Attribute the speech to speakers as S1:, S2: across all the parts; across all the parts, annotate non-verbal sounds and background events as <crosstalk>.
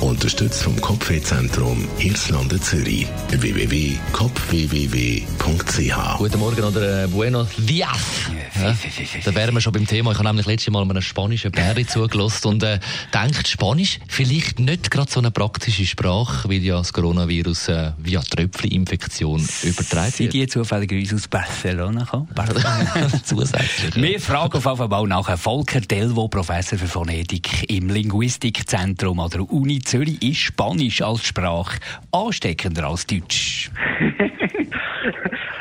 S1: Unterstützt vom Kopfwehzentrum Irlande Zürich. www.kopfwww.ch
S2: Guten Morgen oder äh, Buenos Dias. Ja, da wären wir schon beim Thema. Ich habe nämlich letztes Mal einem spanischen Bärli <laughs> zugelassen und äh, denkt, Spanisch vielleicht nicht gerade so eine praktische Sprache, weil ja das Coronavirus äh, via Tröpfcheninfektion übertragen
S3: Sind die zufälligerweise aus Barcelona gekommen? <laughs>
S2: Zusätzlich. ja.
S3: Wir fragen auf jeden Fall nach Volker Delvo, Professor für Phonetik im Linguistikzentrum an der Uni Zürich. Ist Spanisch als Sprache ansteckender als Deutsch? <laughs>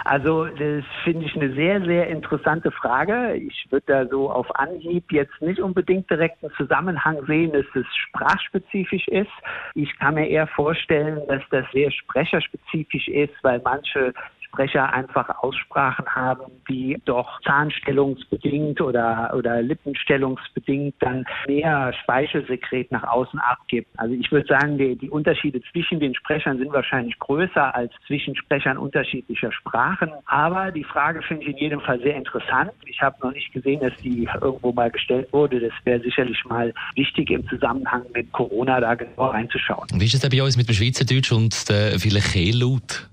S4: Also das finde ich eine sehr, sehr interessante Frage. Ich würde da so auf Anhieb jetzt nicht unbedingt direkt einen Zusammenhang sehen, dass es sprachspezifisch ist. Ich kann mir eher vorstellen, dass das sehr sprecherspezifisch ist, weil manche Sprecher einfach Aussprachen haben, die doch zahnstellungsbedingt oder, oder lippenstellungsbedingt dann mehr Speichelsekret nach außen abgibt. Also ich würde sagen, die, die Unterschiede zwischen den Sprechern sind wahrscheinlich größer als zwischen Sprechern unterschiedlicher Sprachen. Aber die Frage finde ich in jedem Fall sehr interessant. Ich habe noch nicht gesehen, dass die irgendwo mal gestellt wurde. Das wäre sicherlich mal wichtig im Zusammenhang mit Corona da genau reinzuschauen.
S2: Wie ist es denn bei uns mit dem Schweizerdeutsch und der vielen Kehllaut?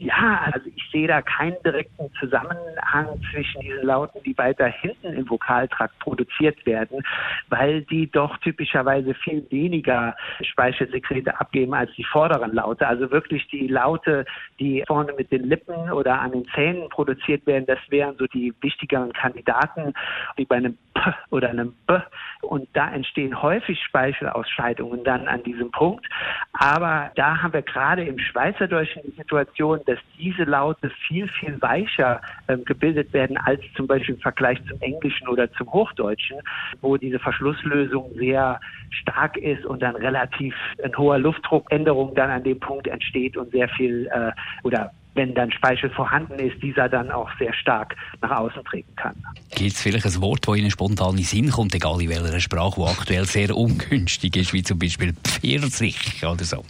S4: Ja, also sehe da keinen direkten Zusammenhang zwischen diesen Lauten, die weiter hinten im Vokaltrakt produziert werden, weil die doch typischerweise viel weniger Speichelsekrete abgeben als die vorderen Laute. Also wirklich die Laute, die vorne mit den Lippen oder an den Zähnen produziert werden, das wären so die wichtigeren Kandidaten, wie bei einem P oder einem B. Und da entstehen häufig Speichelausscheidungen dann an diesem Punkt. Aber da haben wir gerade im Schweizerdeutschen die Situation, dass diese Laute viel, viel weicher ähm, gebildet werden als zum Beispiel im Vergleich zum Englischen oder zum Hochdeutschen, wo diese Verschlusslösung sehr stark ist und dann relativ ein hoher Luftdruckänderung dann an dem Punkt entsteht und sehr viel äh, oder wenn dann Speichel vorhanden ist, dieser dann auch sehr stark nach außen treten kann.
S3: Gibt es vielleicht ein Wort, das Ihnen spontan in den Sinn kommt, egal in welcher Sprache, wo aktuell sehr ungünstig ist, wie zum Beispiel Pfirsich oder so?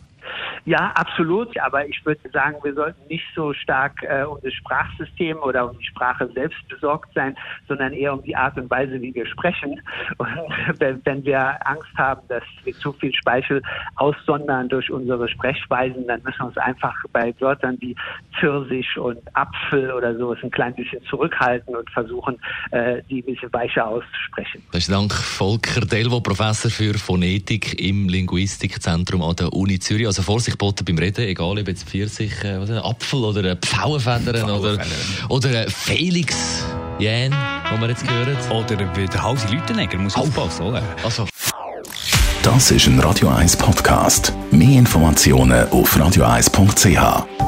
S4: Ja, absolut. Aber ich würde sagen, wir sollten nicht so stark äh, um das Sprachsystem oder um die Sprache selbst besorgt sein, sondern eher um die Art und Weise, wie wir sprechen. Und <laughs> wenn, wenn wir Angst haben, dass wir zu viel Speichel aussondern durch unsere Sprechweisen, dann müssen wir uns einfach bei Wörtern wie Pfirsich und Apfel oder sowas ein klein bisschen zurückhalten und versuchen, äh, die ein bisschen weicher auszusprechen.
S2: Besten Dank, Volker Delvo, Professor für Phonetik im Linguistikzentrum an der Uni Zürich. Also Vorsicht boten beim Reden, egal ob jetzt Pfirsich, äh, was ist das, Apfel oder äh, Pfauenfedern oder, oder äh, Felix Jähn, den wir jetzt gehört.
S3: Oder der Hausi Lütenegger muss aufpassen, oder?
S2: Also,
S1: Das ist ein Radio 1 Podcast. Mehr Informationen auf radio1.ch.